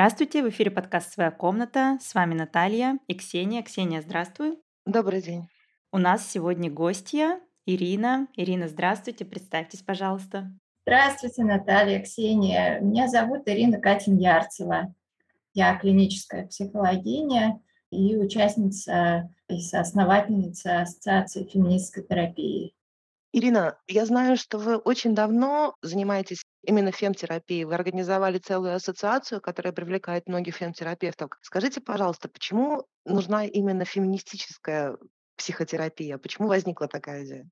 Здравствуйте, в эфире подкаст «Своя комната». С вами Наталья и Ксения. Ксения, здравствуй. Добрый день. У нас сегодня гостья Ирина. Ирина, здравствуйте, представьтесь, пожалуйста. Здравствуйте, Наталья, Ксения. Меня зовут Ирина Катин Ярцева. Я клиническая психологиня и участница и соосновательница Ассоциации феминистской терапии. Ирина, я знаю, что вы очень давно занимаетесь именно фемтерапией. Вы организовали целую ассоциацию, которая привлекает многих фемтерапевтов. Скажите, пожалуйста, почему нужна именно феминистическая психотерапия? Почему возникла такая идея?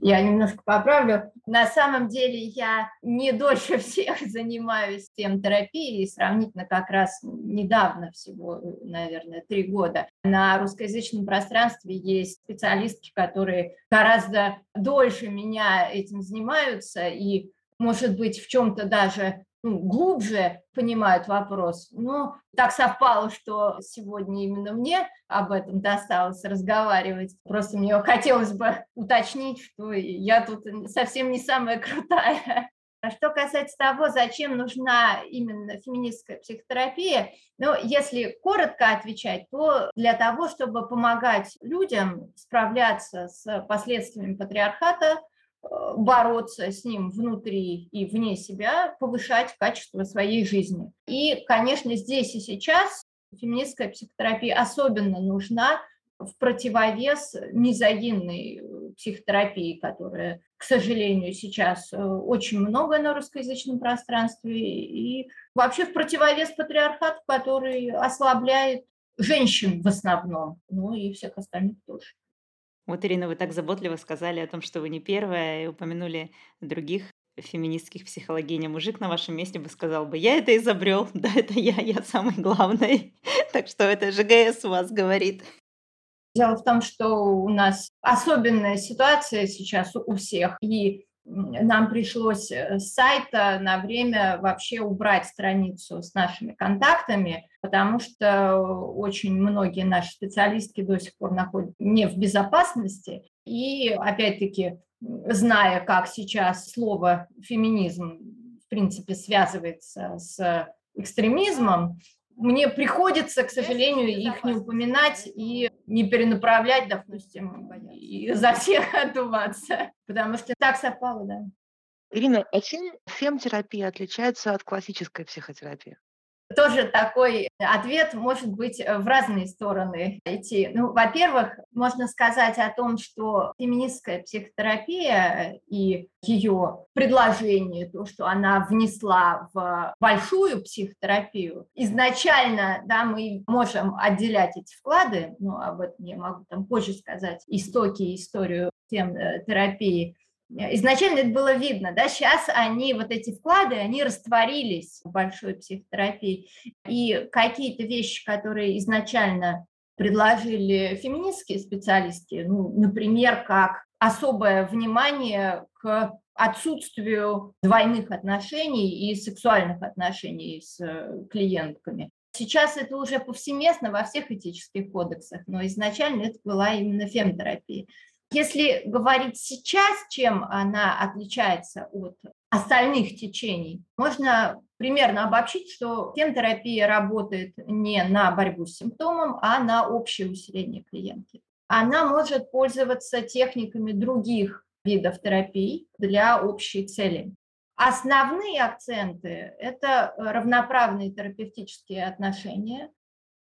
Я немножко поправлю. На самом деле я не дольше всех занимаюсь тем терапией, сравнительно как раз недавно, всего, наверное, три года. На русскоязычном пространстве есть специалистки, которые гораздо дольше меня этим занимаются, и, может быть, в чем-то даже ну, глубже понимают вопрос. Но так совпало, что сегодня именно мне об этом досталось разговаривать. Просто мне хотелось бы уточнить, что я тут совсем не самая крутая. А что касается того, зачем нужна именно феминистская психотерапия, ну, если коротко отвечать, то для того, чтобы помогать людям справляться с последствиями патриархата, бороться с ним внутри и вне себя, повышать качество своей жизни. И, конечно, здесь и сейчас феминистская психотерапия особенно нужна в противовес мизогинной э, психотерапии, которая, к сожалению, сейчас э, очень много на русскоязычном пространстве, и вообще в противовес патриархату, который ослабляет женщин в основном, ну и всех остальных тоже. Вот, Ирина, вы так заботливо сказали о том, что вы не первая, и упомянули других феминистских психологинь. А мужик на вашем месте бы сказал бы, я это изобрел, да, это я, я самый главный. Так что это ЖГС у вас говорит. Дело в том, что у нас особенная ситуация сейчас у всех, и нам пришлось э, с сайта на время вообще убрать страницу с нашими контактами, потому что очень многие наши специалистки до сих пор находятся не в безопасности. И опять-таки, зная, как сейчас слово феминизм в принципе связывается с экстремизмом, мне приходится, к сожалению, их не упоминать и не перенаправлять, допустим, и за всех отдуваться, потому что так совпало, да. Ирина, а чем фемтерапия отличается от классической психотерапии? Тоже такой ответ может быть э, в разные стороны идти. Ну, во-первых, можно сказать о том, что феминистская психотерапия и ее предложение, то, что она внесла в большую психотерапию, изначально, да, мы можем отделять эти вклады, но об этом я могу там позже сказать, истоки, историю тем э, терапии, Изначально это было видно, да, сейчас они, вот эти вклады, они растворились в большой психотерапии, и какие-то вещи, которые изначально предложили феминистские специалисты, ну, например, как особое внимание к отсутствию двойных отношений и сексуальных отношений с э, клиентками. Сейчас это уже повсеместно во всех этических кодексах, но изначально это была именно фемтерапия. Если говорить сейчас, чем она отличается от остальных течений, можно примерно обобщить, что фемтерапия работает не на борьбу с симптомом, а на общее усиление клиентки. Она может пользоваться техниками других видов терапий для общей цели. Основные акценты – это равноправные терапевтические отношения,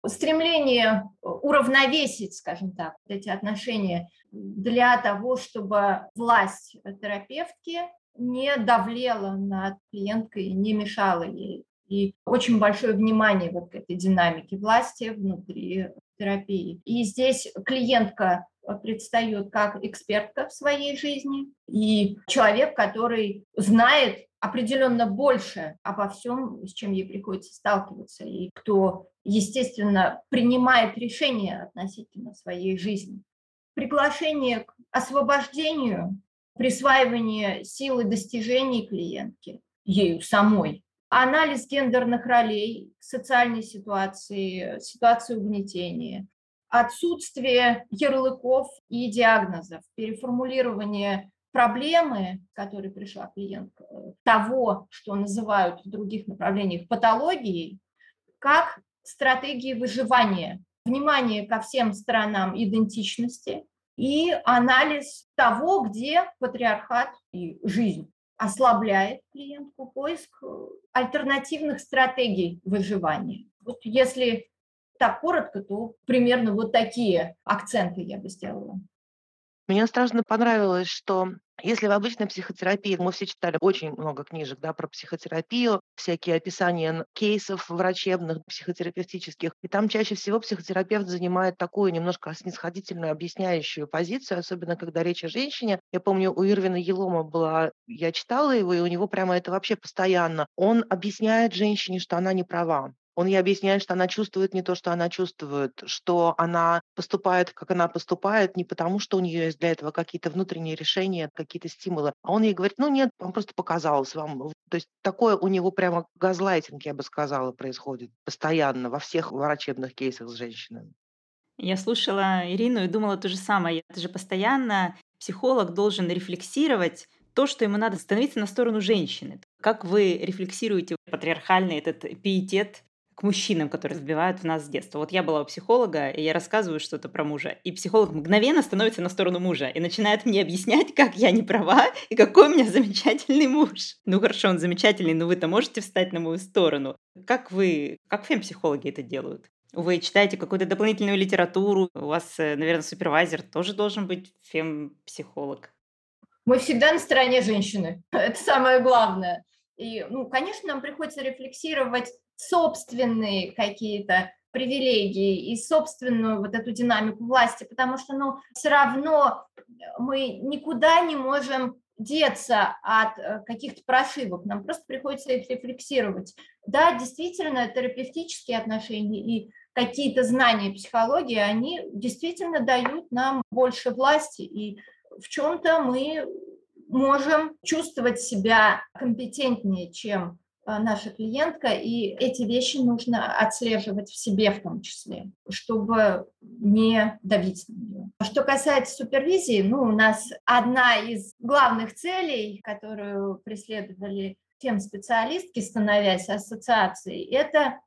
стремление уравновесить, скажем так, эти отношения для того, чтобы власть терапевтки не давлела над клиенткой, не мешала ей. И очень большое внимание вот к этой динамике власти внутри терапии. И здесь клиентка предстает как экспертка в своей жизни и человек, который знает определенно больше обо всем, с чем ей приходится сталкиваться, и кто, естественно, принимает решения относительно своей жизни. Приглашение к освобождению, присваивание силы достижений клиентки, ею самой, анализ гендерных ролей, социальной ситуации, ситуации угнетения, отсутствие ярлыков и диагнозов, переформулирование проблемы, к которой пришла клиентка, того, что называют в других направлениях патологией, как стратегии выживания, внимание ко всем сторонам идентичности и анализ того, где патриархат и жизнь ослабляет клиентку, поиск альтернативных стратегий выживания. Вот если так коротко, то примерно вот такие акценты я бы сделала. Мне страшно понравилось, что если в обычной психотерапии мы все читали очень много книжек да, про психотерапию, всякие описания кейсов врачебных, психотерапевтических, и там чаще всего психотерапевт занимает такую немножко снисходительную объясняющую позицию, особенно когда речь о женщине. Я помню, у Ирвина Елома была, я читала его, и у него прямо это вообще постоянно. Он объясняет женщине, что она не права. Он ей объясняет, что она чувствует не то, что она чувствует, что она поступает, как она поступает, не потому, что у нее есть для этого какие-то внутренние решения, какие-то стимулы. А он ей говорит, ну нет, вам просто показалось вам. То есть такое у него прямо газлайтинг, я бы сказала, происходит постоянно во всех врачебных кейсах с женщинами. Я слушала Ирину и думала то же самое. Это же постоянно психолог должен рефлексировать то, что ему надо становиться на сторону женщины. Как вы рефлексируете патриархальный этот пиетет к мужчинам, которые сбивают в нас с детства. Вот я была у психолога, и я рассказываю что-то про мужа, и психолог мгновенно становится на сторону мужа и начинает мне объяснять, как я не права и какой у меня замечательный муж. Ну хорошо, он замечательный, но вы-то можете встать на мою сторону. Как вы, как фем-психологи это делают? Вы читаете какую-то дополнительную литературу, у вас, э, наверное, супервайзер тоже должен быть фем-психолог. Мы всегда на стороне женщины. Это самое главное. И, ну, конечно, нам приходится рефлексировать собственные какие-то привилегии и собственную вот эту динамику власти, потому что, ну, все равно мы никуда не можем деться от э, каких-то прошивок, нам просто приходится их рефлексировать. Да, действительно, терапевтические отношения и какие-то знания психологии, они действительно дают нам больше власти, и в чем-то мы можем чувствовать себя компетентнее, чем наша клиентка, и эти вещи нужно отслеживать в себе в том числе, чтобы не давить на нее. Что касается супервизии, ну, у нас одна из главных целей, которую преследовали тем специалистки, становясь ассоциацией, это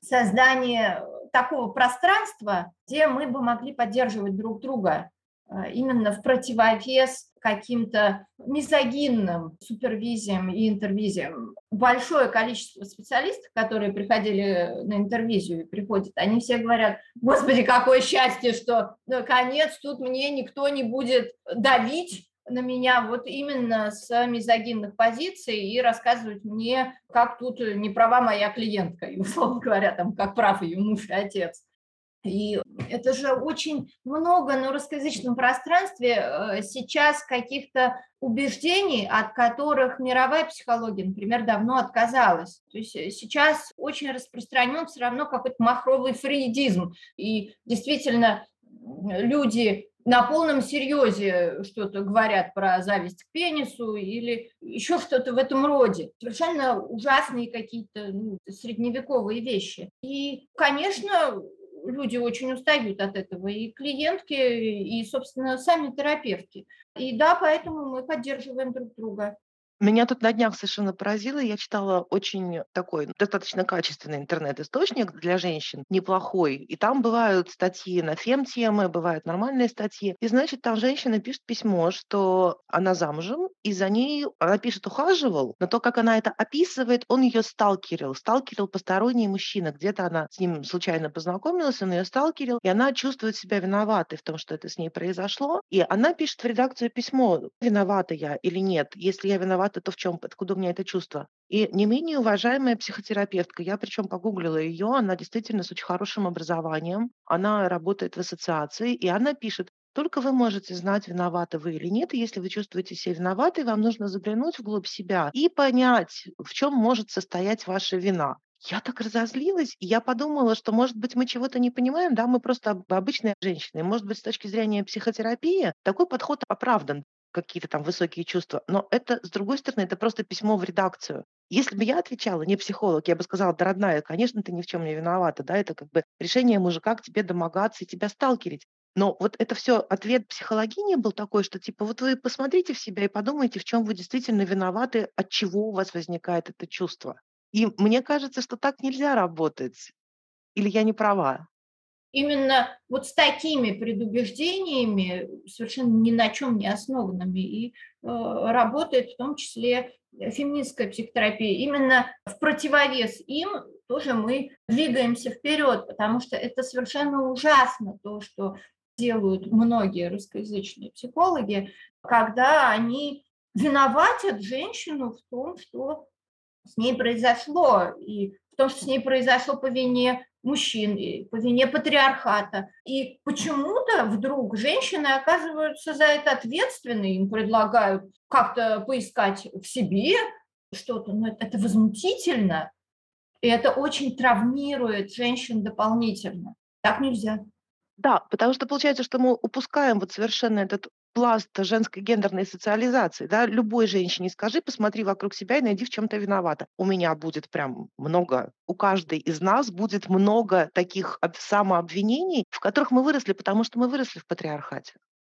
создание такого пространства, где мы бы могли поддерживать друг друга а, именно в противовес каким-то мизогинным супервизиям и интервизиям. Большое количество специалистов, которые приходили на интервизию и приходят, они все говорят, господи, какое счастье, что наконец тут мне никто не будет давить на меня вот именно с мизогинных позиций и рассказывать мне, как тут не права моя клиентка, и, условно говоря, там, как прав ее муж и отец. И это же очень много на русскоязычном пространстве э, сейчас каких-то убеждений, от которых мировая психология, например, давно отказалась. То есть э, сейчас очень распространен все равно какой-то махровый фрейдизм. И действительно люди на полном серьезе что-то говорят про зависть к пенису или еще что-то в этом роде. Совершенно ужасные какие-то ну, средневековые вещи. И, конечно, люди очень устают от этого, и клиентки, и, собственно, сами терапевты. И да, поэтому мы поддерживаем друг друга. Меня тут на днях совершенно поразило. Я читала очень такой достаточно качественный интернет-источник для женщин, неплохой. И там бывают статьи на фем-темы, бывают нормальные статьи. И, значит, там женщина пишет письмо, что она замужем, и за ней, она пишет, ухаживал, но то, как она это описывает, он ее сталкерил. Сталкерил посторонний мужчина. Где-то она с ним случайно познакомилась, он ее сталкерил, и она чувствует себя виноватой в том, что это с ней произошло. И она пишет в редакцию письмо, виновата я или нет. Если я виновата, виновата, то в чем, откуда у меня это чувство? И не менее уважаемая психотерапевтка, я причем погуглила ее, она действительно с очень хорошим образованием, она работает в ассоциации, и она пишет, только вы можете знать, виноваты вы или нет. И если вы чувствуете себя виноватой, вам нужно заглянуть вглубь себя и понять, в чем может состоять ваша вина. Я так разозлилась, и я подумала, что, может быть, мы чего-то не понимаем, да, мы просто обычные женщины. Может быть, с точки зрения психотерапии такой подход оправдан какие-то там высокие чувства. Но это, с другой стороны, это просто письмо в редакцию. Если бы я отвечала, не психолог, я бы сказала, да, родная, конечно, ты ни в чем не виновата, да, это как бы решение мужика к тебе домогаться и тебя сталкерить. Но вот это все ответ психологини был такой, что типа вот вы посмотрите в себя и подумайте, в чем вы действительно виноваты, от чего у вас возникает это чувство. И мне кажется, что так нельзя работать. Или я не права? Именно вот с такими предубеждениями, совершенно ни на чем не основанными, и э, работает в том числе феминистская психотерапия. Именно в противовес им тоже мы двигаемся вперед, потому что это совершенно ужасно, то, что делают многие русскоязычные психологи, когда они виноватят женщину в том, что с ней произошло, и в том, что с ней произошло по вине мужчин, по вине патриархата. И почему-то вдруг женщины оказываются за это ответственны, им предлагают как-то поискать в себе что-то. Но это, возмутительно, и это очень травмирует женщин дополнительно. Так нельзя. Да, потому что получается, что мы упускаем вот совершенно этот пласт женской гендерной социализации. Да? Любой женщине скажи, посмотри вокруг себя и найди в чем-то виновата. У меня будет прям много, у каждой из нас будет много таких самообвинений, в которых мы выросли, потому что мы выросли в патриархате.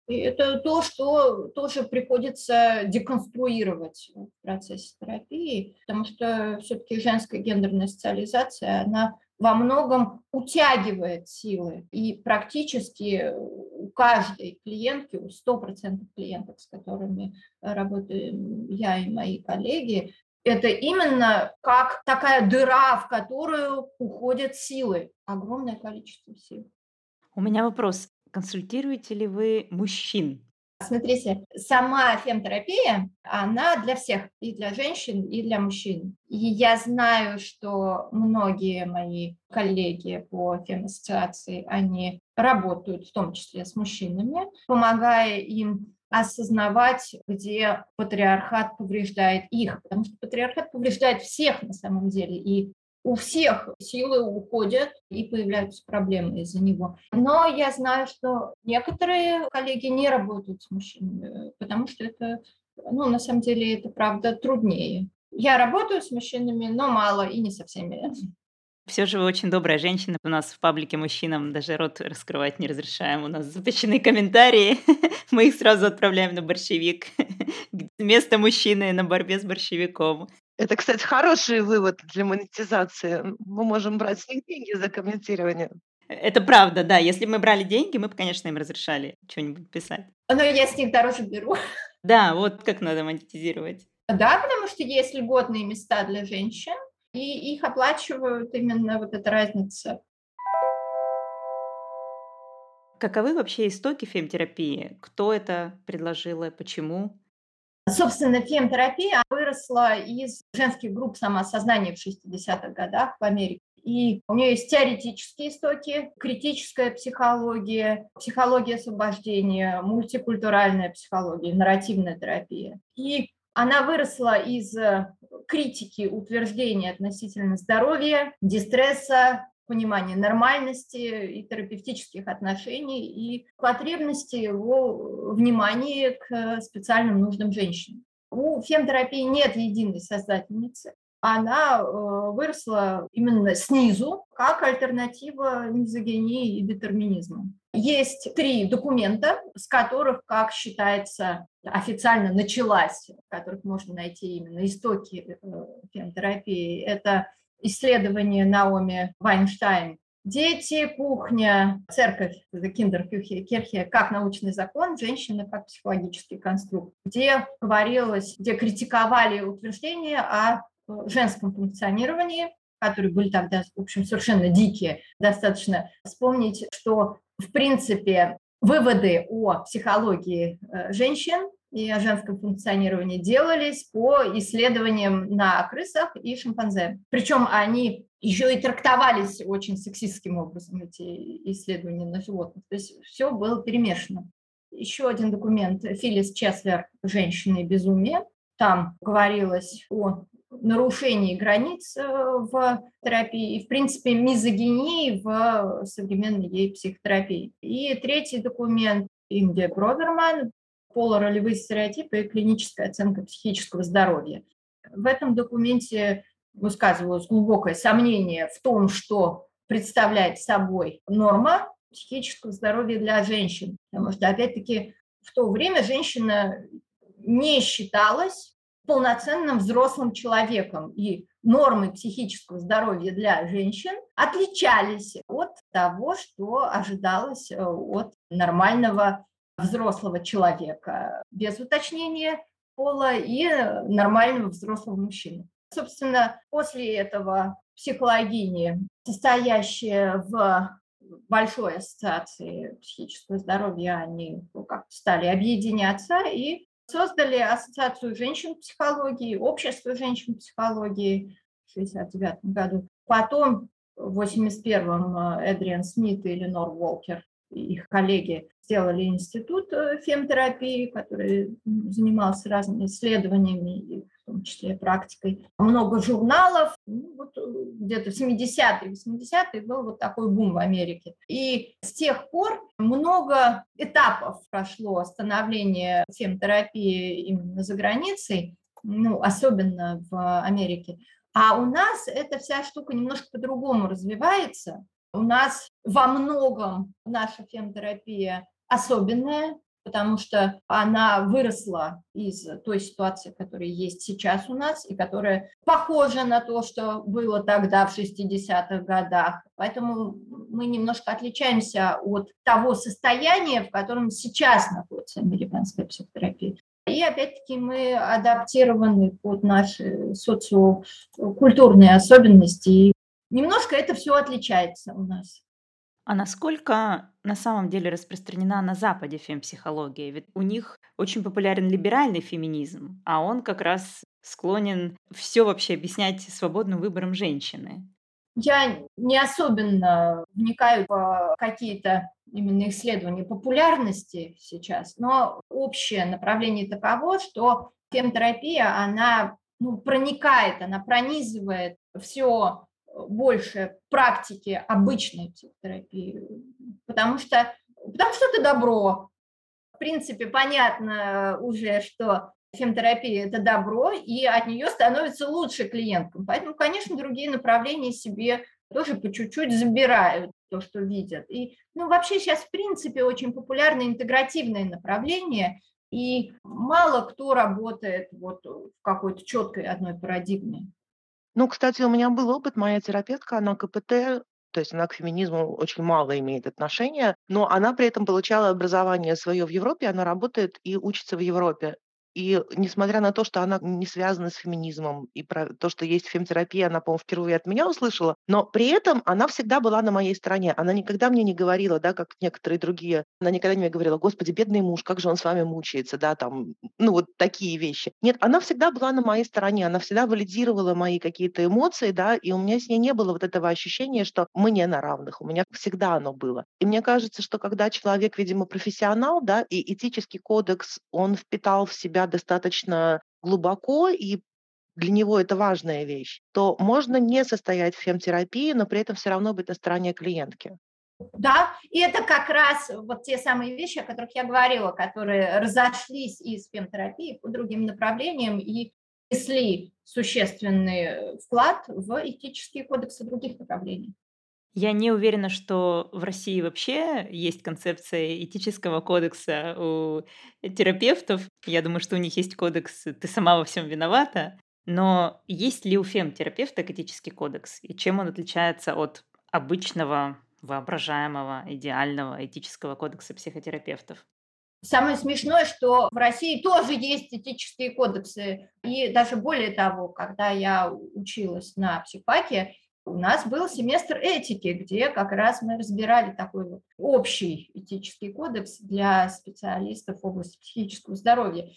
И это то, что тоже приходится деконструировать в процессе терапии, потому что все-таки женская гендерная социализация, она во многом утягивает силы. И практически у каждой клиентки, у 100% клиентов, с которыми работаем я и мои коллеги, это именно как такая дыра, в которую уходят силы, огромное количество сил. У меня вопрос. Консультируете ли вы мужчин? Смотрите, сама фемтерапия, она для всех, и для женщин, и для мужчин. И я знаю, что многие мои коллеги по фемассоциации, они работают в том числе с мужчинами, помогая им осознавать, где патриархат повреждает их, потому что патриархат повреждает всех на самом деле, и у всех силы уходят и появляются проблемы из-за него. Но я знаю, что некоторые коллеги не работают с мужчинами, потому что это, ну, на самом деле, это правда труднее. Я работаю с мужчинами, но мало и не со всеми. Все же вы очень добрая женщина. У нас в паблике мужчинам даже рот раскрывать не разрешаем. У нас запрещены комментарии. Мы их сразу отправляем на борщевик. Место мужчины на борьбе с борщевиком. Это, кстати, хороший вывод для монетизации. Мы можем брать с них деньги за комментирование. Это правда, да. Если бы мы брали деньги, мы бы, конечно, им разрешали что-нибудь писать. Но я с них дороже беру. Да, вот как надо монетизировать. Да, потому что есть льготные места для женщин, и их оплачивают именно вот эта разница. Каковы вообще истоки фемтерапии? Кто это предложил и почему? Собственно, фемтерапия выросла из женских групп самоосознания в 60-х годах в Америке. И у нее есть теоретические истоки, критическая психология, психология освобождения, мультикультуральная психология, нарративная терапия. И она выросла из критики утверждений относительно здоровья, дистресса, понимания нормальности и терапевтических отношений и потребности его внимания к специальным нуждам женщин. У фемтерапии нет единой создательницы. Она э, выросла именно снизу, как альтернатива мизогинии и детерминизму. Есть три документа, с которых, как считается, официально началась, в которых можно найти именно истоки э, фемтерапии. Это исследование Наоми Вайнштайн Дети, кухня, церковь, Киндеркирхе, как научный закон, женщина как психологический конструкт, где говорилось, где критиковали утверждения о э, женском функционировании, которые были тогда, в общем, совершенно дикие. Достаточно вспомнить, что, в принципе, выводы о психологии э, женщин и о женском функционировании делались по исследованиям на крысах и шимпанзе. Причем они еще и трактовались очень сексистским образом, эти исследования на животных. То есть все было перемешано. Еще один документ Филлис Чеслер «Женщины и безумие». Там говорилось о нарушении границ э, в терапии и, в принципе, мизогинии в современной ей психотерапии. И третий документ Индия Броверман полуролевые стереотипы и клиническая оценка психического здоровья. В этом документе высказывалось глубокое сомнение в том, что представляет собой норма психического здоровья для женщин. Потому что, опять-таки, в то время женщина не считалась полноценным взрослым человеком. И нормы психического здоровья для женщин отличались от того, что ожидалось э, от нормального взрослого человека, без уточнения пола и нормального взрослого мужчины. Собственно, после этого психологини, состоящая в большой ассоциации психического здоровья, они ну, как стали объединяться и создали Ассоциацию женщин психологии, Общество женщин психологии в 1969 году. Потом в 1981-м Эдриан Смит и Ленор Уолкер их коллеги сделали институт э, фемтерапии, который занимался разными исследованиями, в том числе практикой. Много журналов. Ну, вот э, где-то в 70-е, 80-е был вот такой бум в Америке. И с тех пор много этапов прошло становления фемтерапии именно за границей, ну, особенно в Америке. А у нас эта вся штука немножко по-другому развивается. У нас во многом наша фемтерапия особенная, потому что она выросла из той ситуации, которая есть сейчас у нас, и которая похожа на то, что было тогда в 60-х годах. Поэтому мы немножко отличаемся от того состояния, в котором сейчас находится американская психотерапия. И опять-таки мы адаптированы под наши социокультурные особенности Немножко это все отличается у нас. А насколько на самом деле распространена на Западе фемпсихология? Ведь у них очень популярен либеральный феминизм, а он как раз склонен все вообще объяснять свободным выбором женщины. Я не особенно вникаю в какие-то именно исследования популярности сейчас, но общее направление таково, что фемтерапия, она ну, проникает, она пронизывает все больше практики обычной психотерапии, потому что, потому что это добро. В принципе, понятно уже, что фемтерапия – это добро, и от нее становится лучше клиенткам. Поэтому, конечно, другие направления себе тоже по чуть-чуть забирают то, что видят. И, ну, вообще сейчас, в принципе, очень популярно интегративное направление, и мало кто работает вот в какой-то четкой одной парадигме. Ну, кстати, у меня был опыт, моя терапевтка, она КПТ, то есть она к феминизму очень мало имеет отношения, но она при этом получала образование свое в Европе, она работает и учится в Европе. И несмотря на то, что она не связана с феминизмом, и про то, что есть фемтерапия, она, по-моему, впервые от меня услышала, но при этом она всегда была на моей стороне. Она никогда мне не говорила, да, как некоторые другие, она никогда не говорила, господи, бедный муж, как же он с вами мучается, да, там, ну, вот такие вещи. Нет, она всегда была на моей стороне, она всегда валидировала мои какие-то эмоции, да, и у меня с ней не было вот этого ощущения, что мы не на равных, у меня всегда оно было. И мне кажется, что когда человек, видимо, профессионал, да, и этический кодекс, он впитал в себя себя достаточно глубоко и для него это важная вещь, то можно не состоять в фемтерапии, но при этом все равно быть на стороне клиентки. Да, и это как раз вот те самые вещи, о которых я говорила, которые разошлись из фемтерапии по другим направлениям и внесли существенный вклад в этические кодексы других направлений. Я не уверена, что в России вообще есть концепция этического кодекса у терапевтов. Я думаю, что у них есть кодекс «ты сама во всем виновата». Но есть ли у фем-терапевта этический кодекс? И чем он отличается от обычного, воображаемого, идеального этического кодекса психотерапевтов? Самое смешное, что в России тоже есть этические кодексы. И даже более того, когда я училась на психфаке, у нас был семестр этики, где как раз мы разбирали такой вот общий этический кодекс для специалистов в области психического здоровья.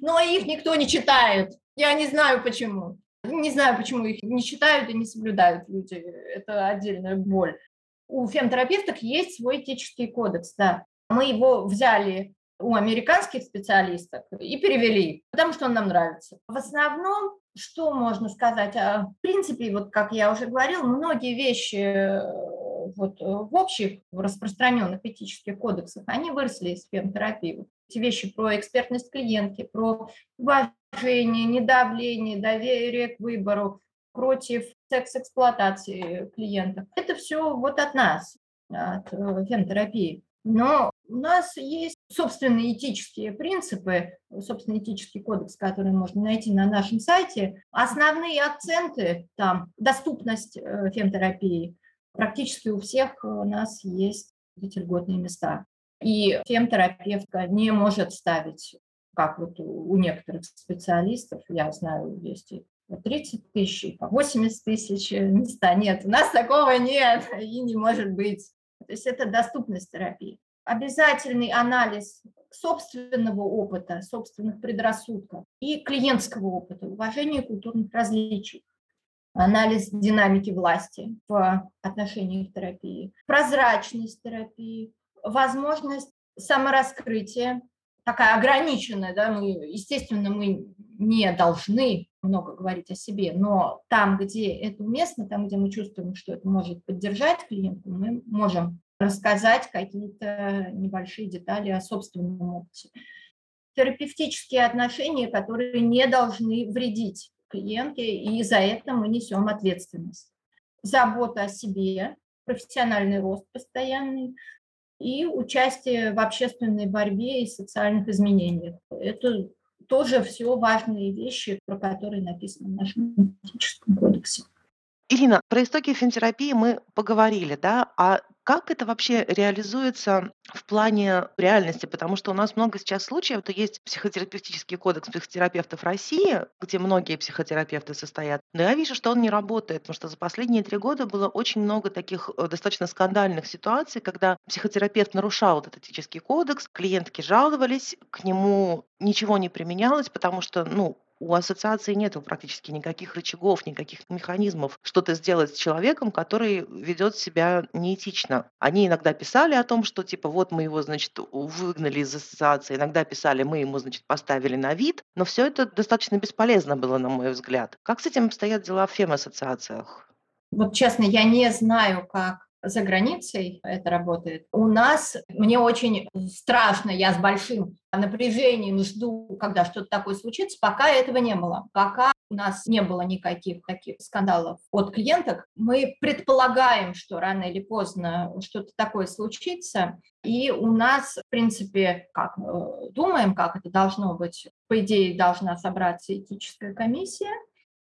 Но их никто не читает. Я не знаю почему. Не знаю, почему их не читают и не соблюдают люди. Это отдельная боль. У фемтерапевток есть свой этический кодекс, да. Мы его взяли у американских специалистов и перевели, потому что он нам нравится. В основном, что можно сказать? А, в принципе, вот как я уже говорила, многие вещи э, вот, э, в общих, распространенных этических кодексах, они выросли из фемтерапии. Эти вещи про экспертность клиентки, про уважение, недавление, доверие к выбору, против секс-эксплуатации клиентов. Это все вот от нас, от э, фемтерапии. Но У нас есть собственные этические принципы, собственный этический кодекс, который можно найти на нашем сайте. Основные акценты там доступность э, фемтерапии. Практически у всех у нас есть эти льготные места. И фемтерапевтка не может ставить, как вот у некоторых специалистов, я знаю, есть и по 30 тысяч, и по 80 тысяч места. Нет, у нас такого нет и не может быть. То есть это доступность терапии. Обязательный анализ собственного опыта, собственных предрассудков и клиентского опыта, уважение культурных различий, анализ динамики власти в отношении терапии, прозрачность терапии, возможность самораскрытия, такая ограниченная, да, мы, естественно, мы не должны много говорить о себе, но там, где это уместно, там, где мы чувствуем, что это может поддержать клиента, мы можем рассказать какие-то небольшие детали о собственном опыте. Терапевтические отношения, которые не должны вредить клиентке, и за это мы несем ответственность. Забота о себе, профессиональный рост постоянный, и участие в общественной борьбе и социальных изменениях. Это тоже все важные вещи, про которые написано в нашем этическом кодексе. Ирина, про истоки фентерапии мы поговорили, да, а как это вообще реализуется в плане реальности? Потому что у нас много сейчас случаев, то есть психотерапевтический кодекс психотерапевтов России, где многие психотерапевты состоят, но я вижу, что он не работает, потому что за последние три года было очень много таких э, достаточно скандальных ситуаций, когда психотерапевт нарушал этот этический кодекс, клиентки жаловались, к нему ничего не применялось, потому что, ну, у ассоциации нет практически никаких рычагов, никаких механизмов что-то сделать с человеком, который ведет себя неэтично. Они иногда писали о том, что типа вот мы его, значит, выгнали из ассоциации, иногда писали, мы ему, значит, поставили на вид, но все это достаточно бесполезно было, на мой взгляд. Как с этим обстоят дела в фем-ассоциациях? Вот честно, я не знаю, как за границей это работает. У нас, мне очень страшно, я с большим напряжением жду, когда что-то такое случится, пока этого не было. Пока у нас не было никаких таких скандалов от клиенток, мы предполагаем, что рано или поздно что-то такое случится, и у нас, в принципе, как думаем, как это должно быть, по идее, должна собраться этическая комиссия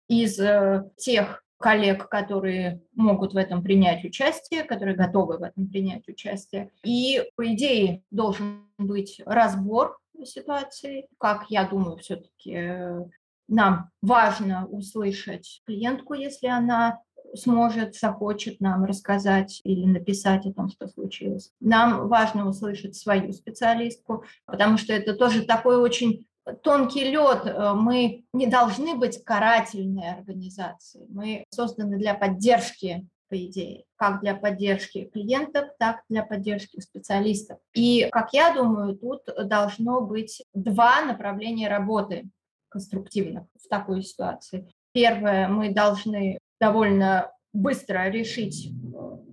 из э, тех коллег, которые могут в этом принять участие, которые готовы в этом принять участие. И, по идее, должен быть разбор ситуации. Как я думаю, все-таки э, нам важно услышать клиентку, если она сможет, захочет нам рассказать или написать о том, что случилось. Нам важно услышать свою специалистку, потому что это тоже такой очень тонкий лед. Э, мы не должны быть карательной организацией. Мы созданы для поддержки по идее, как для поддержки клиентов, так и для поддержки специалистов. И, как я думаю, тут должно быть два направления работы конструктивных в такой ситуации. Первое, мы должны довольно быстро решить,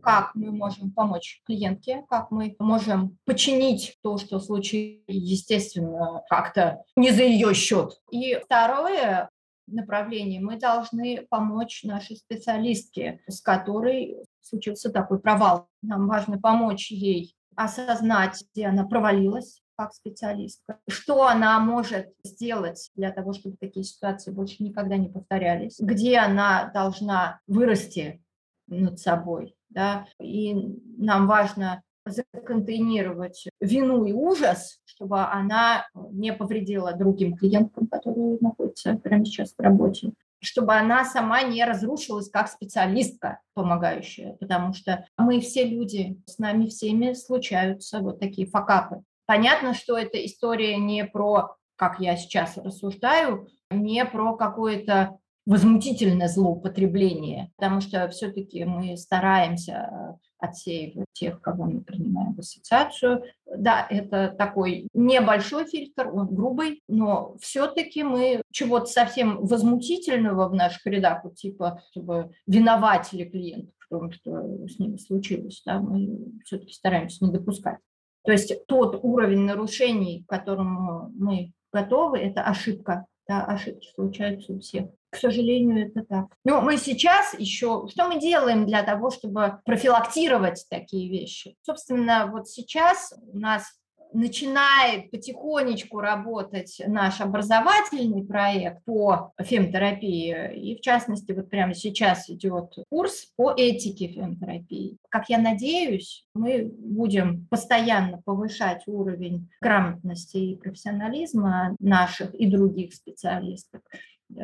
как мы можем помочь клиентке, как мы можем починить то, что случилось, естественно, как-то не за ее счет. И второе направление, мы должны помочь нашей специалистке, с которой случился такой провал. Нам важно помочь ей осознать, где она провалилась, как специалистка, что она может сделать для того, чтобы такие ситуации больше никогда не повторялись, где она должна вырасти над собой. Да? И нам важно законтейнировать вину и ужас, чтобы она не повредила другим клиенткам, которые находятся прямо сейчас в работе чтобы она сама не разрушилась как специалистка помогающая, потому что мы все люди, с нами всеми случаются вот такие факапы. Понятно, что эта история не про, как я сейчас рассуждаю, не про какое-то возмутительное злоупотребление, потому что все-таки мы стараемся отсеивать тех, кого мы принимаем в ассоциацию. Да, это такой небольшой фильтр, он грубый, но все-таки мы чего-то совсем возмутительного в наших рядах, вот типа, чтобы винователи клиентов в том, что с ними случилось, да, мы все-таки стараемся не допускать. То есть тот уровень нарушений, к которому мы готовы, это ошибка. Да, ошибки случаются у всех. К сожалению, это так. Но мы сейчас еще... Что мы делаем для того, чтобы профилактировать такие вещи? Собственно, вот сейчас у нас начинает потихонечку работать наш образовательный проект по фемтерапии, и в частности вот прямо сейчас идет курс по этике фемтерапии. Как я надеюсь, мы будем постоянно повышать уровень грамотности и профессионализма наших и других специалистов,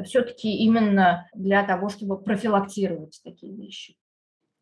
все-таки именно для того, чтобы профилактировать такие вещи.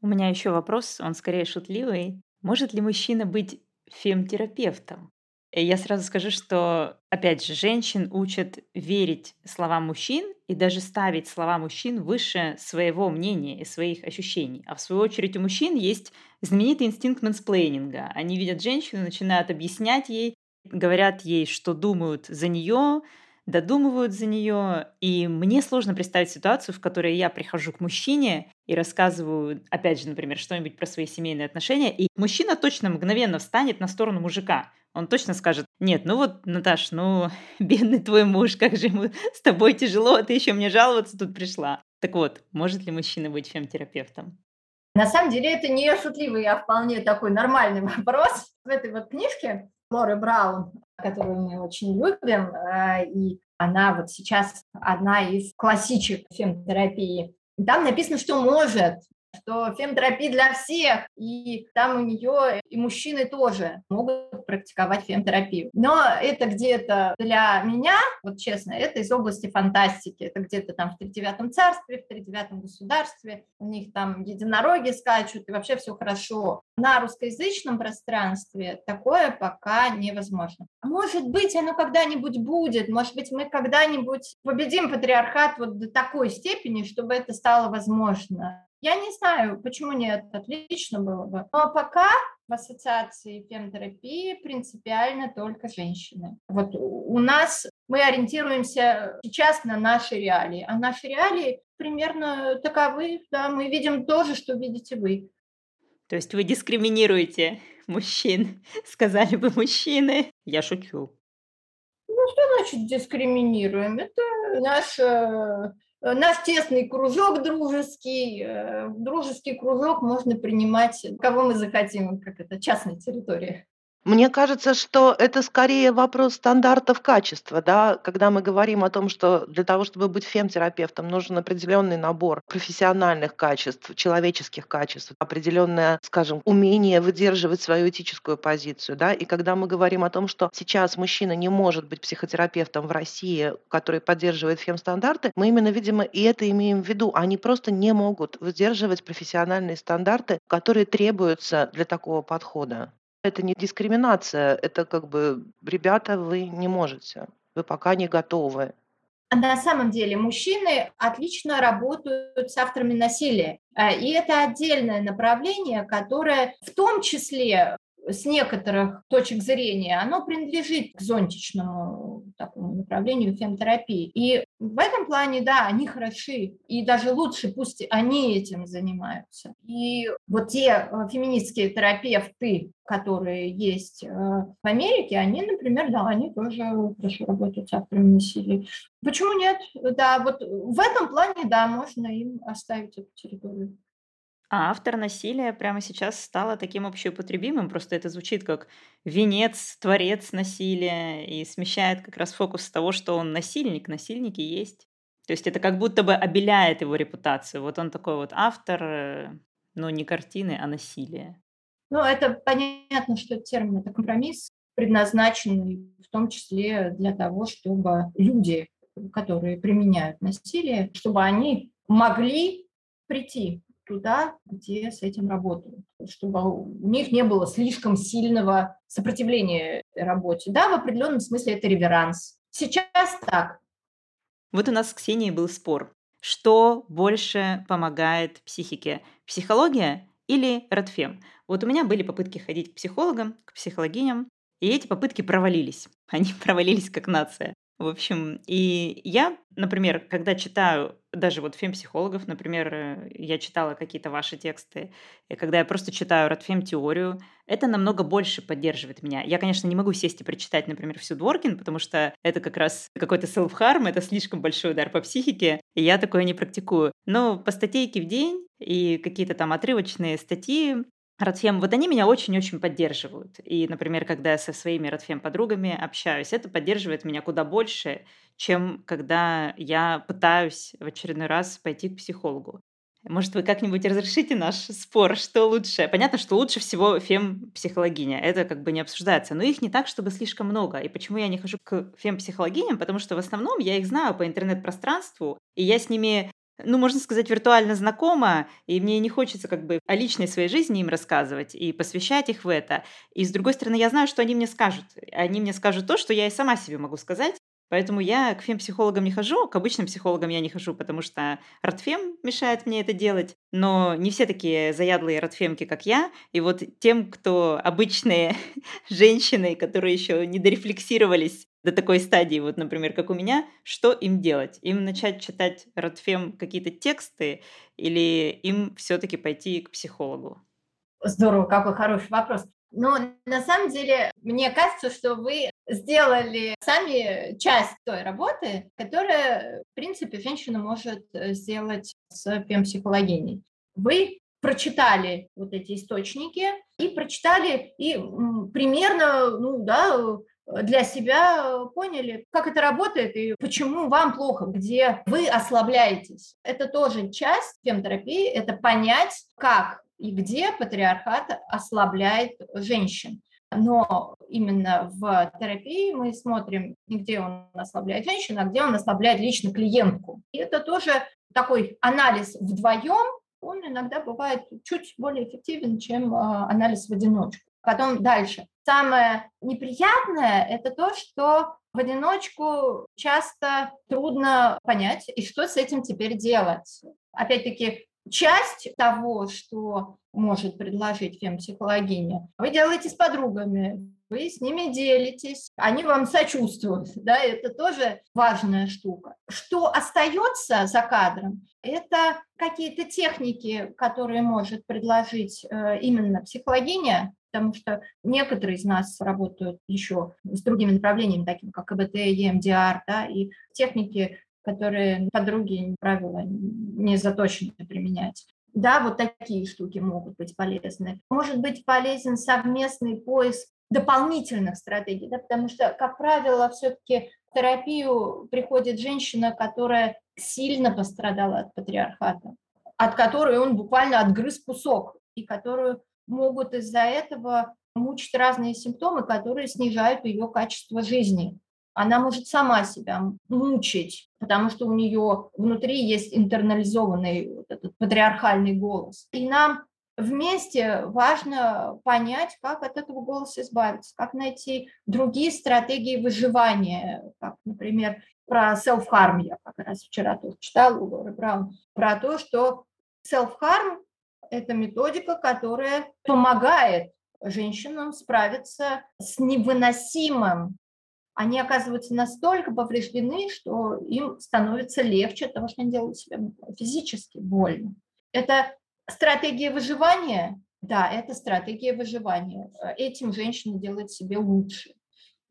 У меня еще вопрос, он скорее шутливый. Может ли мужчина быть фемтерапевтом? И я сразу скажу, что, опять же, женщин учат верить словам мужчин и даже ставить слова мужчин выше своего мнения и своих ощущений. А в свою очередь у мужчин есть знаменитый инстинкт мэнсплейнинга. Они видят женщину, начинают объяснять ей, говорят ей, что думают за нее, додумывают за нее. И мне сложно представить ситуацию, в которой я прихожу к мужчине и рассказываю, опять же, например, что-нибудь про свои семейные отношения, и мужчина точно мгновенно встанет на сторону мужика. Он точно скажет, нет, ну вот, Наташ, ну, бедный твой муж, как же ему с тобой тяжело, а ты еще мне жаловаться тут пришла. Так вот, может ли мужчина быть фемтерапевтом? На самом деле это не шутливый, а вполне такой нормальный вопрос. В этой вот книжке Лоры Браун, которую мы очень любим, э, и она вот сейчас одна из классичек фемтерапии. Там написано, что может что фемтерапия для всех, и там у нее и мужчины тоже могут практиковать фемтерапию. Но это где-то для меня, вот честно, это из области фантастики, это где-то там в тридевятом царстве, в тридевятом государстве, у них там единороги скачут, и вообще все хорошо. На русскоязычном пространстве такое пока невозможно. Может быть, оно когда-нибудь будет, может быть, мы когда-нибудь победим патриархат вот до такой степени, чтобы это стало возможно. Я не знаю, почему нет, отлично было бы. Но пока в ассоциации фемтерапии принципиально только женщины. Вот у нас мы ориентируемся сейчас на наши реалии, а наши реалии примерно таковы, да, мы видим то же, что видите вы. То есть вы дискриминируете мужчин, сказали бы мужчины. Я шучу. Ну, что значит дискриминируем? Это наша Э, наш тесный кружок дружеский, э, дружеский кружок можно принимать кого мы захотим, как это частная территория. Мне кажется, что это скорее вопрос стандартов качества, да, когда мы говорим о том, что для того, чтобы быть фемтерапевтом, нужен определенный набор профессиональных качеств, человеческих качеств, определенное, скажем, умение выдерживать свою этическую позицию, да, и когда мы говорим о том, что сейчас мужчина не может быть психотерапевтом в России, который поддерживает фемстандарты, мы именно, видимо, и это имеем в виду. Они просто не могут выдерживать профессиональные стандарты, которые требуются для такого подхода. Это не дискриминация, это как бы, ребята, вы не можете, вы пока не готовы. На самом деле мужчины отлично работают с авторами насилия. Э, и это отдельное направление, которое в том числе с некоторых точек зрения, оно принадлежит к зонтичному такому направлению фемтерапии. И в этом плане, да, они хороши, и даже лучше, пусть они этим занимаются. И вот те э, феминистские терапевты, которые есть э, в Америке, они, например, да, они тоже хорошо работают с авторами насилия. Почему нет? Да, вот в этом плане, да, можно им оставить эту территорию. А автор насилия прямо сейчас стало таким общеупотребимым, просто это звучит как венец, творец насилия, и смещает как раз фокус с того, что он насильник, насильники есть. То есть это как будто бы обеляет его репутацию. Вот он такой вот автор, но не картины, а насилия. Ну, это понятно, что термин – это компромисс, предназначенный в том числе для того, чтобы люди, которые применяют насилие, чтобы они могли прийти туда, где с этим работают, чтобы у них не было слишком сильного сопротивления работе. Да, в определенном смысле это реверанс. Сейчас так. Вот у нас с Ксенией был спор. Что больше помогает психике? Психология или Радфем? Вот у меня были попытки ходить к психологам, к психологиням, и эти попытки провалились. Они провалились как нация. В общем, и я, например, когда читаю даже вот фем-психологов, например, э, я читала какие-то ваши тексты, и когда я просто читаю Радфем-теорию, это намного больше поддерживает меня. Я, конечно, не могу сесть и прочитать, например, всю Дворкин, потому что это как раз какой-то self-harm, это слишком большой удар по психике, и я такое не практикую. Но по статейке в день и какие-то там отрывочные статьи Радфем, вот они меня очень-очень поддерживают. И, например, когда я со своими Радфем-подругами общаюсь, это поддерживает меня куда больше, чем когда я пытаюсь в очередной раз пойти к психологу. Может, вы как-нибудь разрешите наш спор, что лучше? Понятно, что лучше всего фем-психологиня, это как бы не обсуждается, но их не так, чтобы слишком много. И почему я не хожу к фем-психологиням? Потому что в основном я их знаю по интернет-пространству, и я с ними ну, можно сказать, виртуально знакома, и мне не хочется как бы о личной своей жизни им рассказывать и посвящать их в это. И с другой стороны, я знаю, что они мне скажут. Они мне скажут то, что я и сама себе могу сказать, Поэтому я к фем-психологам не хожу, к обычным психологам я не хожу, потому что ротфем мешает мне это делать. Но не все такие заядлые ротфемки, как я. И вот тем, кто обычные женщины, которые еще не дорефлексировались до такой стадии, вот, например, как у меня, что им делать? Им начать читать ротфем какие-то тексты или им все-таки пойти к психологу? Здорово, какой хороший вопрос. Но на самом деле, мне кажется, что вы сделали сами часть той работы, которая, в принципе, женщина может э, сделать с психологиней. Вы прочитали вот эти источники и прочитали и примерно, ну да, для себя поняли, как это работает и почему вам плохо, где вы ослабляетесь. Это тоже часть фемтерапии, это понять, как и где патриархат ослабляет женщин. Но именно в терапии мы смотрим где он ослабляет женщину, а где он ослабляет лично клиентку. И это тоже такой анализ вдвоем, он иногда бывает чуть более эффективен, чем а, анализ в одиночку. Потом дальше. Самое неприятное – это то, что в одиночку часто трудно понять, и что с этим теперь делать. Опять-таки, часть того, что может предложить фемпсихологиня, вы делаете с подругами, вы с ними делитесь, они вам сочувствуют, да, это тоже важная штука. Что остается за кадром, это какие-то техники, которые может предложить э, именно психологиня, потому что некоторые из нас работают еще с другими направлениями, такими как КБТ, EMDR, да, и техники которые подруги, правила, не заточены применять. Да, вот такие штуки могут быть полезны. Может быть полезен совместный поиск дополнительных стратегий, да, потому что, как правило, все-таки в терапию приходит женщина, которая сильно пострадала от патриархата, от которой он буквально отгрыз кусок, и которую могут из-за этого мучить разные симптомы, которые снижают ее качество жизни она может сама себя мучить, потому что у нее внутри есть интернализованный вот этот патриархальный голос. И нам вместе важно понять, как от этого голоса избавиться, как найти другие стратегии выживания, как, например, про self-harm, я как раз вчера тут читала у Лоры Браун, про то, что self-harm – это методика, которая помогает женщинам справиться с невыносимым они оказываются настолько повреждены, что им становится легче от того, что они делают себе физически больно. Это стратегия выживания? Да, это стратегия выживания. Этим женщина делает себе лучше.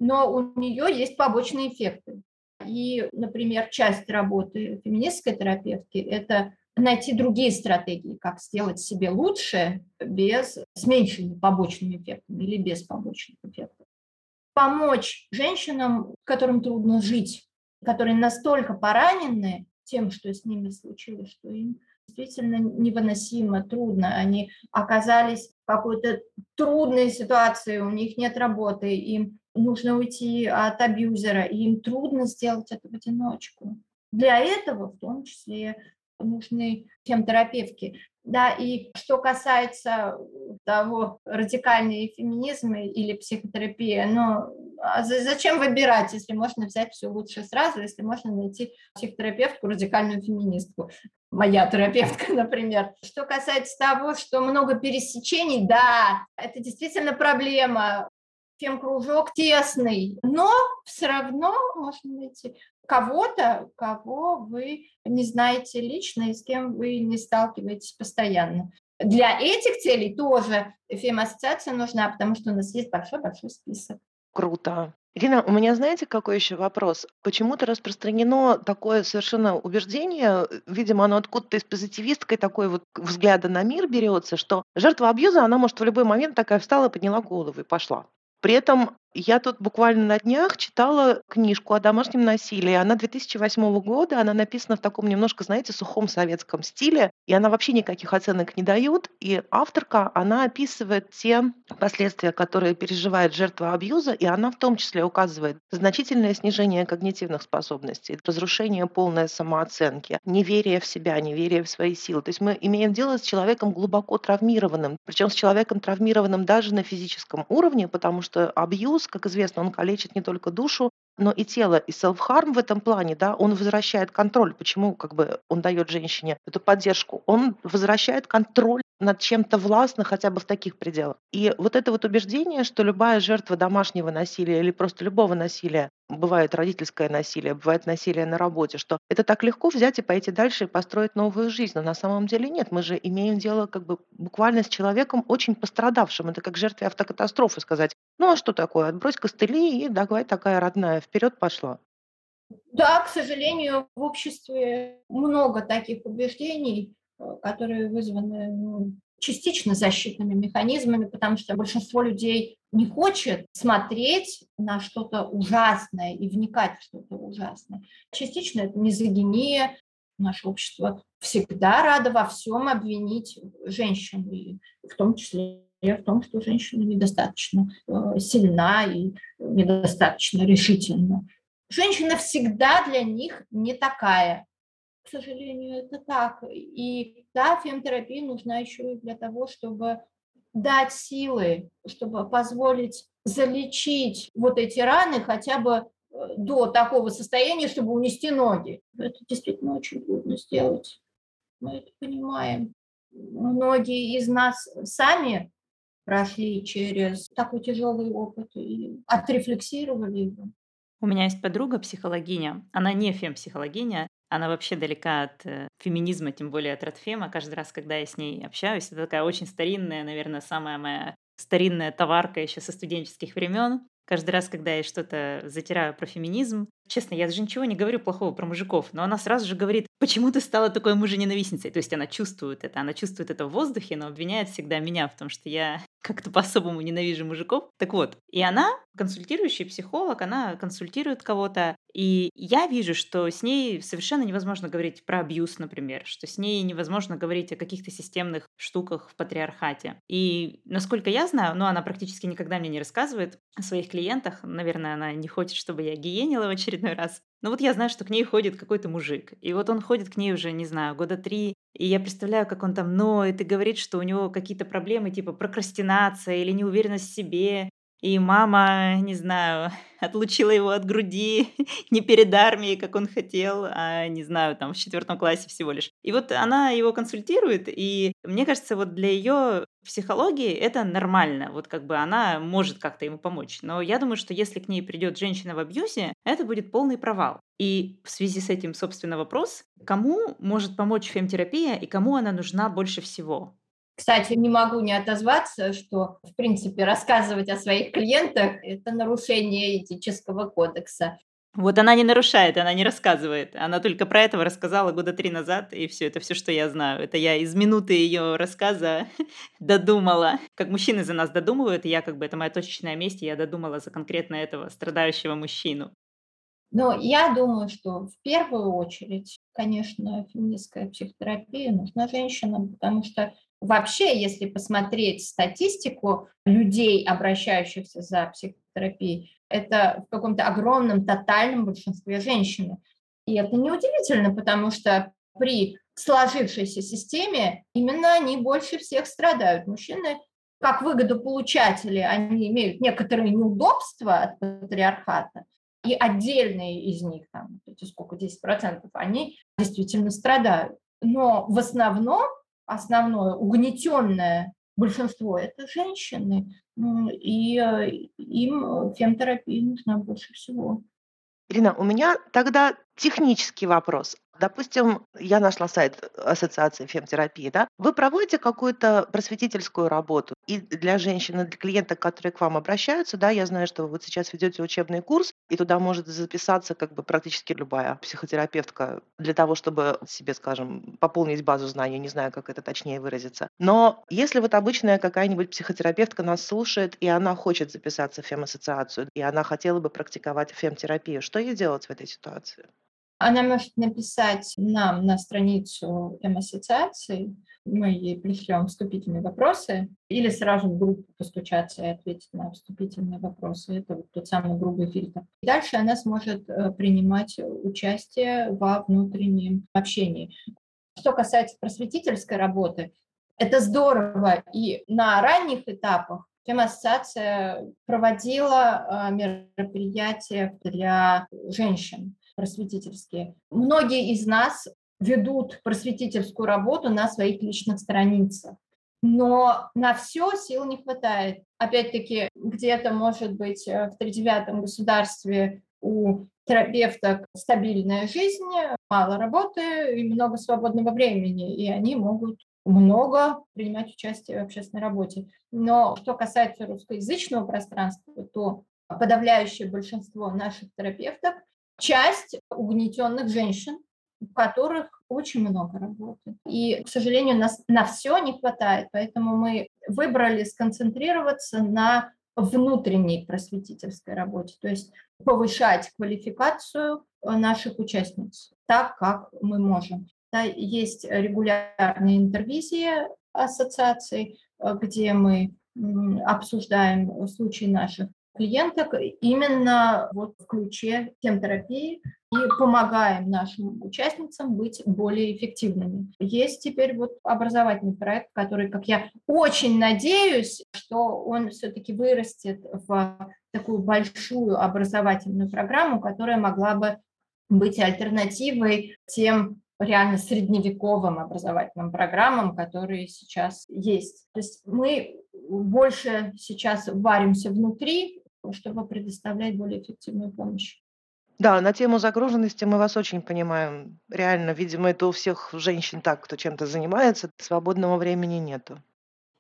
Но у нее есть побочные эффекты. И, например, часть работы феминистской терапевтки – это найти другие стратегии, как сделать себе лучше без, с меньшими побочными эффектами или без побочных эффектов помочь женщинам, которым трудно жить, которые настолько поранены тем, что с ними случилось, что им действительно невыносимо трудно. Они оказались в какой-то трудной ситуации, у них нет работы, им нужно уйти от абьюзера, и им трудно сделать это в одиночку. Для этого в том числе нужны хемтерапевтки. Да, и что касается того, радикальный феминизм или психотерапия, ну, а зачем выбирать, если можно взять все лучше сразу, если можно найти психотерапевтку, радикальную феминистку, моя терапевтка, например. Что касается того, что много пересечений, да, это действительно проблема. Фем-кружок тесный, но все равно можно найти кого-то, кого вы не знаете лично и с кем вы не сталкиваетесь постоянно. Для этих целей тоже фем-ассоциация нужна, потому что у нас есть большой-большой список. Круто. Ирина, у меня знаете, какой еще вопрос? Почему-то распространено такое совершенно убеждение, видимо, оно откуда-то из позитивистской такой вот взгляда на мир берется, что жертва абьюза, она может в любой момент такая встала, подняла голову и пошла. При этом я тут буквально на днях читала книжку о домашнем насилии. Она 2008 года, она написана в таком немножко, знаете, сухом советском стиле, и она вообще никаких оценок не дает. И авторка, она описывает те последствия, которые переживает жертва абьюза, и она в том числе указывает значительное снижение когнитивных способностей, разрушение полной самооценки, неверие в себя, неверие в свои силы. То есть мы имеем дело с человеком глубоко травмированным, причем с человеком травмированным даже на физическом уровне, потому что абьюз как известно, он калечит не только душу, но и тело. И self-harm в этом плане, да, он возвращает контроль. Почему как бы он дает женщине эту поддержку? Он возвращает контроль над чем-то властно хотя бы в таких пределах. И вот это вот убеждение, что любая жертва домашнего насилия или просто любого насилия, бывает родительское насилие, бывает насилие на работе, что это так легко взять и пойти дальше и построить новую жизнь. Но на самом деле нет. Мы же имеем дело как бы буквально с человеком очень пострадавшим. Это как жертве автокатастрофы сказать. Ну а что такое? Отбрось костыли и давай такая родная, вперед пошла. Да, к сожалению, в обществе много таких убеждений, э, которые вызваны ну, частично защитными механизмами, потому что большинство людей не хочет смотреть на что-то ужасное и вникать в что-то ужасное. Частично это мизогиния. Наше общество всегда радо во всем обвинить женщин, и в том числе в том, что женщина недостаточно э, сильна и недостаточно решительна. Женщина всегда для них не такая. К сожалению, это так. И да, фемтерапия нужна еще и для того, чтобы дать силы, чтобы позволить залечить вот эти раны хотя бы э, до такого состояния, чтобы унести ноги. Это действительно очень трудно сделать. Мы это понимаем. Многие из нас сами прошли через такой тяжелый опыт и отрефлексировали его. У меня есть подруга, психологиня. Она не фем-психологиня, она вообще далека от э, феминизма, тем более от радфема. Каждый раз, когда я с ней общаюсь, это такая очень старинная, наверное, самая моя старинная товарка еще со студенческих времен. Каждый раз, когда я что-то затираю про феминизм, честно, я даже ничего не говорю плохого про мужиков, но она сразу же говорит, почему ты стала такой мужененавистницей? То есть она чувствует это, она чувствует это в воздухе, но обвиняет всегда меня в том, что я как-то по-особому ненавижу мужиков. Так вот, и она, консультирующий психолог, она консультирует кого-то, и я вижу, что с ней совершенно невозможно говорить про абьюз, например, что с ней невозможно говорить о каких-то системных штуках в патриархате. И, насколько я знаю, ну, она практически никогда мне не рассказывает о своих клиентах. Наверное, она не хочет, чтобы я гиенила в очередной раз. Но вот я знаю, что к ней ходит какой-то мужик. И вот он ходит к ней уже, не знаю, года три. И я представляю, как он там ноет и говорит, что у него какие-то проблемы типа прокрастинация или неуверенность в себе, и мама, не знаю, отлучила его от груди не перед армией, как он хотел, а, не знаю, там в четвертом классе всего лишь. И вот она его консультирует, и мне кажется, вот для ее психологии это нормально, вот как бы она может как-то ему помочь. Но я думаю, что если к ней придет женщина в абьюзе, это будет полный провал. И в связи с этим, собственно, вопрос, кому может помочь фемтерапия и кому она нужна больше всего? Кстати, не могу не отозваться, что, в принципе, рассказывать о своих клиентах – это нарушение этического кодекса. Вот она не нарушает, она не рассказывает. Она только про этого рассказала года три назад, и все, это все, что я знаю. Это я из минуты ее рассказа додумала. Как мужчины за нас додумывают, я как бы, это моя точечная месть, я додумала за конкретно этого страдающего мужчину. Но я думаю, что в первую очередь, конечно, феминистская психотерапия нужна женщинам, потому что Вообще, если посмотреть статистику людей, обращающихся за психотерапией, это в каком-то огромном, тотальном большинстве женщины. И это неудивительно, потому что при сложившейся системе именно они больше всех страдают. Мужчины, как выгодополучатели, они имеют некоторые неудобства от патриархата, и отдельные из них, там, сколько, 10%, они действительно страдают. Но в основном основное угнетенное большинство – это женщины, и э, им фемтерапия нужна больше всего. Ирина, у меня тогда технический вопрос. Допустим, я нашла сайт Ассоциации фемтерапии, да? Вы проводите какую-то просветительскую работу и для женщин, и для клиенток, которые к вам обращаются, да, я знаю, что вы вот сейчас ведете учебный курс, и туда может записаться как бы практически любая психотерапевтка для того, чтобы себе, скажем, пополнить базу знаний, не знаю, как это точнее выразиться. Но если вот обычная какая-нибудь психотерапевтка нас слушает, и она хочет записаться в фем-ассоциацию, и она хотела бы практиковать фемтерапию, что ей делать в этой ситуации? Она может написать нам на страницу М-ассоциации, мы ей пришлем вступительные вопросы, или сразу в группу постучаться и ответить на вступительные вопросы. Это вот тот самый грубый фильтр. Дальше она сможет э, принимать участие во внутреннем общении. Что касается просветительской работы, это здорово. И на ранних этапах Фем-ассоциация проводила э, мероприятия для женщин просветительские. Многие из нас ведут просветительскую работу на своих личных страницах. Но на все сил не хватает. Опять-таки, где-то, может быть, э, в тридевятом государстве у терапевток стабильная жизнь, мало работы и много свободного времени, и они могут много принимать участие в общественной работе. Но что касается русскоязычного пространства, то подавляющее большинство наших терапевтов часть угнетенных женщин, у которых очень много работы. И, к сожалению, нас на все не хватает, поэтому мы выбрали сконцентрироваться на внутренней просветительской работе, то есть повышать квалификацию наших участниц так, как мы можем. Да, есть регулярные интервизии ассоциаций, где мы обсуждаем случаи наших клиенток именно вот в ключе темтерапии и помогаем нашим участницам быть более эффективными. Есть теперь вот образовательный проект, который, как я очень надеюсь, что он все-таки вырастет в такую большую образовательную программу, которая могла бы быть альтернативой тем реально средневековым образовательным программам, которые сейчас есть. То есть мы больше сейчас варимся внутри, чтобы предоставлять более эффективную помощь. Да, на тему загруженности мы вас очень понимаем. Реально, видимо, это у всех женщин так, кто чем-то занимается, свободного времени нету.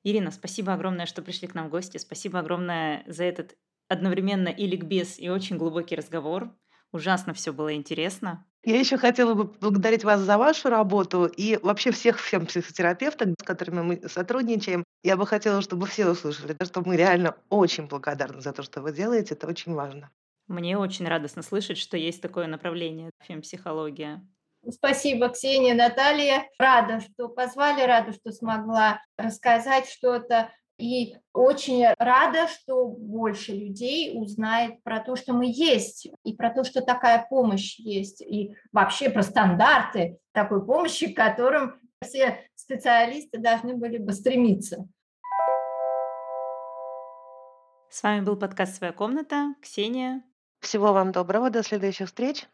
Ирина, спасибо огромное, что пришли к нам в гости. Спасибо огромное за этот одновременно и ликбез, и очень глубокий разговор. Ужасно все было интересно. Я еще хотела бы благодарить вас за вашу работу и вообще всех всем психотерапевтов, с которыми мы сотрудничаем. Я бы хотела, чтобы все услышали, что мы реально очень благодарны за то, что вы делаете. Это очень важно. Мне очень радостно слышать, что есть такое направление фемпсихология. Спасибо, Ксения, Наталья. Рада, что позвали, рада, что смогла рассказать что-то. И очень рада, что больше людей узнает про то, что мы есть, и про то, что такая помощь есть, и вообще про стандарты такой помощи, к которым все специалисты должны были бы стремиться. С вами был подкаст «Своя комната». Ксения. Всего вам доброго, до следующих встреч.